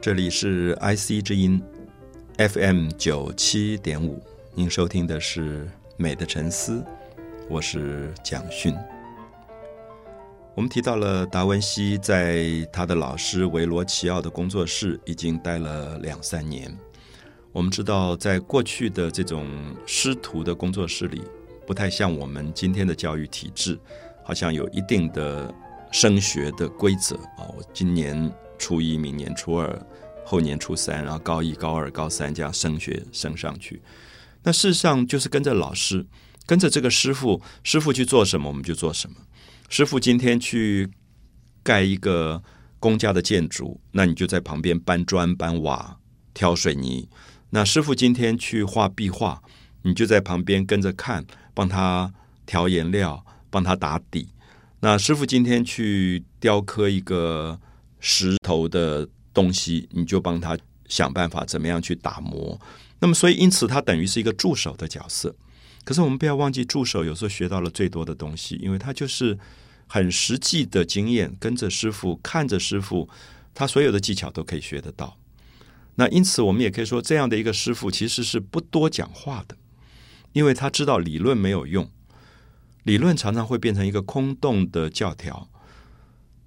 这里是 IC 之音 FM 九七点五，您收听的是《美的沉思》，我是蒋勋。我们提到了达文西在他的老师维罗奇奥的工作室已经待了两三年。我们知道，在过去的这种师徒的工作室里，不太像我们今天的教育体制，好像有一定的升学的规则啊。我今年。初一，明年初二，后年初三，然后高一、高二、高三这样升学升上去。那事实上就是跟着老师，跟着这个师傅，师傅去做什么我们就做什么。师傅今天去盖一个公家的建筑，那你就在旁边搬砖、搬瓦、挑水泥。那师傅今天去画壁画，你就在旁边跟着看，帮他调颜料，帮他打底。那师傅今天去雕刻一个。石头的东西，你就帮他想办法怎么样去打磨。那么，所以因此他等于是一个助手的角色。可是我们不要忘记，助手有时候学到了最多的东西，因为他就是很实际的经验，跟着师傅，看着师傅，他所有的技巧都可以学得到。那因此，我们也可以说，这样的一个师傅其实是不多讲话的，因为他知道理论没有用，理论常常会变成一个空洞的教条。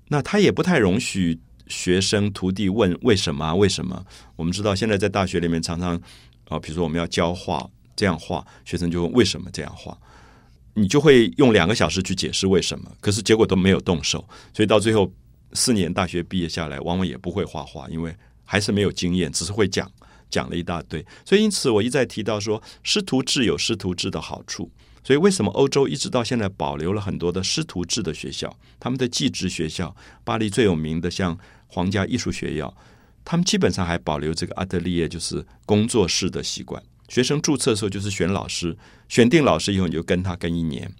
那他也不太容许。学生徒弟问为什么啊？为什么？我们知道现在在大学里面常常啊，比如说我们要教画这样画，学生就问为什么这样画，你就会用两个小时去解释为什么，可是结果都没有动手，所以到最后四年大学毕业下来，往往也不会画画，因为还是没有经验，只是会讲讲了一大堆。所以因此我一再提到说，师徒制有师徒制的好处。所以，为什么欧洲一直到现在保留了很多的师徒制的学校？他们的技职学校，巴黎最有名的像皇家艺术学校，他们基本上还保留这个阿德利耶，就是工作室的习惯。学生注册的时候就是选老师，选定老师以后你就跟他跟一年，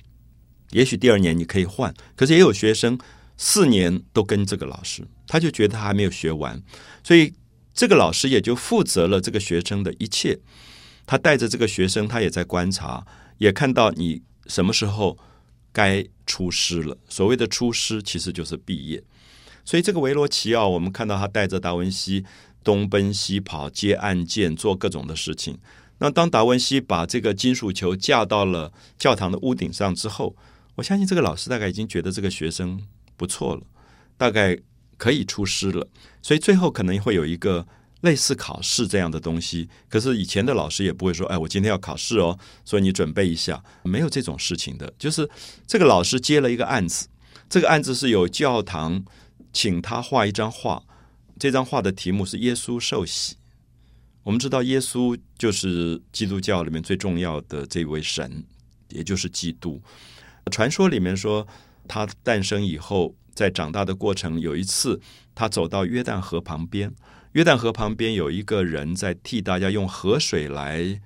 也许第二年你可以换。可是也有学生四年都跟这个老师，他就觉得他还没有学完，所以这个老师也就负责了这个学生的一切。他带着这个学生，他也在观察。也看到你什么时候该出师了。所谓的出师，其实就是毕业。所以这个维罗奇奥，我们看到他带着达文西东奔西跑接案件，做各种的事情。那当达文西把这个金属球架到了教堂的屋顶上之后，我相信这个老师大概已经觉得这个学生不错了，大概可以出师了。所以最后可能会有一个。类似考试这样的东西，可是以前的老师也不会说：“哎，我今天要考试哦，所以你准备一下。”没有这种事情的。就是这个老师接了一个案子，这个案子是有教堂请他画一张画，这张画的题目是耶稣受洗。我们知道耶稣就是基督教里面最重要的这位神，也就是基督。传说里面说，他诞生以后，在长大的过程，有一次他走到约旦河旁边。约旦河旁边有一个人在替大家用河水来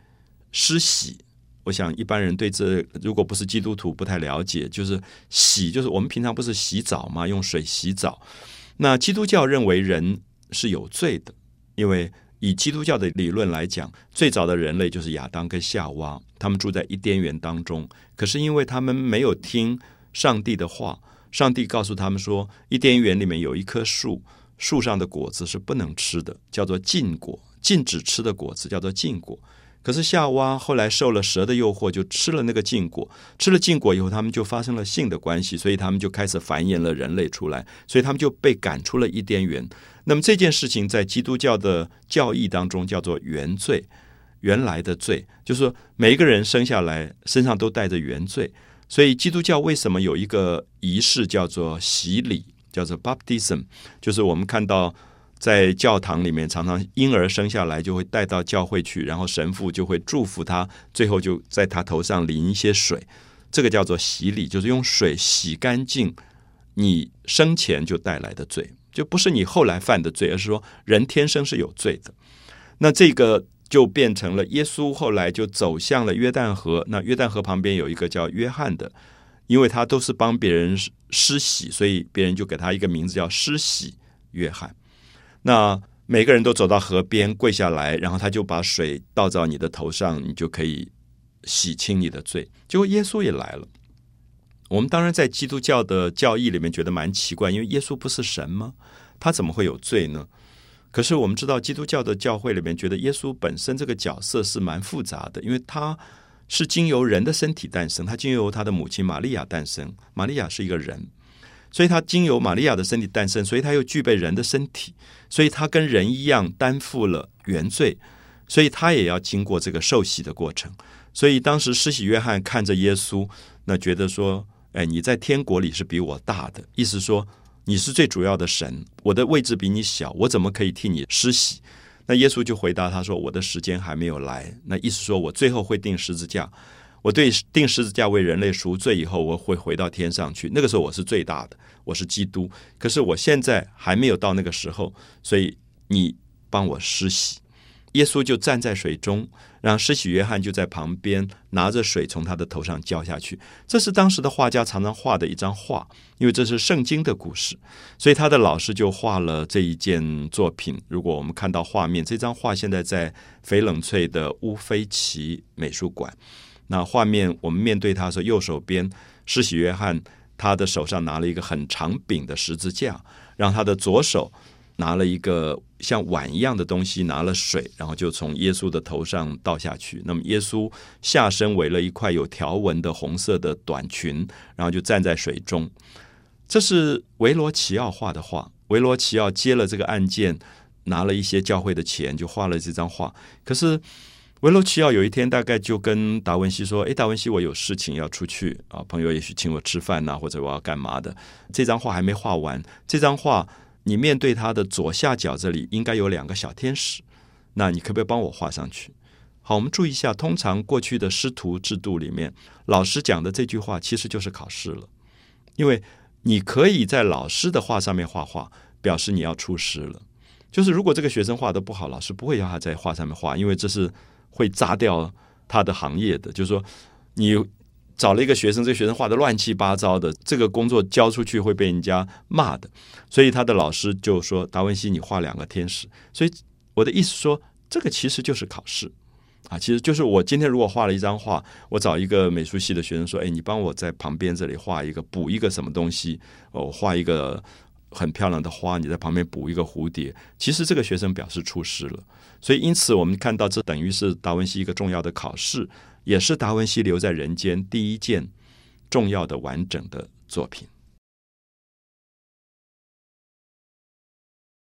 施洗。我想一般人对这如果不是基督徒不太了解，就是洗，就是我们平常不是洗澡吗？用水洗澡。那基督教认为人是有罪的，因为以基督教的理论来讲，最早的人类就是亚当跟夏娃，他们住在伊甸园当中。可是因为他们没有听上帝的话，上帝告诉他们说，伊甸园里面有一棵树。树上的果子是不能吃的，叫做禁果，禁止吃的果子叫做禁果。可是夏娃后来受了蛇的诱惑，就吃了那个禁果。吃了禁果以后，他们就发生了性的关系，所以他们就开始繁衍了人类出来，所以他们就被赶出了伊甸园。那么这件事情在基督教的教义当中叫做原罪，原来的罪，就是说每一个人生下来身上都带着原罪。所以基督教为什么有一个仪式叫做洗礼？叫做 baptism，就是我们看到在教堂里面，常常婴儿生下来就会带到教会去，然后神父就会祝福他，最后就在他头上淋一些水，这个叫做洗礼，就是用水洗干净你生前就带来的罪，就不是你后来犯的罪，而是说人天生是有罪的。那这个就变成了耶稣后来就走向了约旦河，那约旦河旁边有一个叫约翰的。因为他都是帮别人施洗，所以别人就给他一个名字叫施洗约翰。那每个人都走到河边跪下来，然后他就把水倒到你的头上，你就可以洗清你的罪。结果耶稣也来了。我们当然在基督教的教义里面觉得蛮奇怪，因为耶稣不是神吗？他怎么会有罪呢？可是我们知道，基督教的教会里面觉得耶稣本身这个角色是蛮复杂的，因为他是经由人的身体诞生，他经由他的母亲玛利亚诞生。玛利亚是一个人，所以他经由玛利亚的身体诞生，所以他又具备人的身体，所以他跟人一样担负了原罪，所以他也要经过这个受洗的过程。所以当时施洗约翰看着耶稣，那觉得说。哎，你在天国里是比我大的，意思说你是最主要的神，我的位置比你小，我怎么可以替你施洗？那耶稣就回答他说：“我的时间还没有来。”那意思说我最后会定十字架，我对定十字架为人类赎罪以后，我会回到天上去。那个时候我是最大的，我是基督。可是我现在还没有到那个时候，所以你帮我施洗。耶稣就站在水中。让施洗约翰就在旁边拿着水从他的头上浇下去。这是当时的画家常常画的一张画，因为这是圣经的故事，所以他的老师就画了这一件作品。如果我们看到画面，这张画现在在翡冷翠的乌菲奇美术馆。那画面我们面对他说，右手边施洗约翰他的手上拿了一个很长柄的十字架，让他的左手。拿了一个像碗一样的东西，拿了水，然后就从耶稣的头上倒下去。那么耶稣下身围了一块有条纹的红色的短裙，然后就站在水中。这是维罗奇奥画的画。维罗奇奥接了这个案件，拿了一些教会的钱，就画了这张画。可是维罗奇奥有一天大概就跟达文西说：“诶，达文西，我有事情要出去啊，朋友也许请我吃饭呐，或者我要干嘛的。这张画还没画完，这张画。”你面对他的左下角这里应该有两个小天使，那你可不可以帮我画上去？好，我们注意一下，通常过去的师徒制度里面，老师讲的这句话其实就是考试了，因为你可以在老师的画上面画画，表示你要出师了。就是如果这个学生画的不好，老师不会要他在画上面画，因为这是会砸掉他的行业的。就是说你。找了一个学生，这个学生画的乱七八糟的，这个工作交出去会被人家骂的，所以他的老师就说：“达文西，你画两个天使。”所以我的意思说，这个其实就是考试啊，其实就是我今天如果画了一张画，我找一个美术系的学生说：“哎，你帮我在旁边这里画一个，补一个什么东西？哦，画一个很漂亮的花，你在旁边补一个蝴蝶。”其实这个学生表示出师了，所以因此我们看到，这等于是达文西一个重要的考试。也是达文西留在人间第一件重要的完整的作品。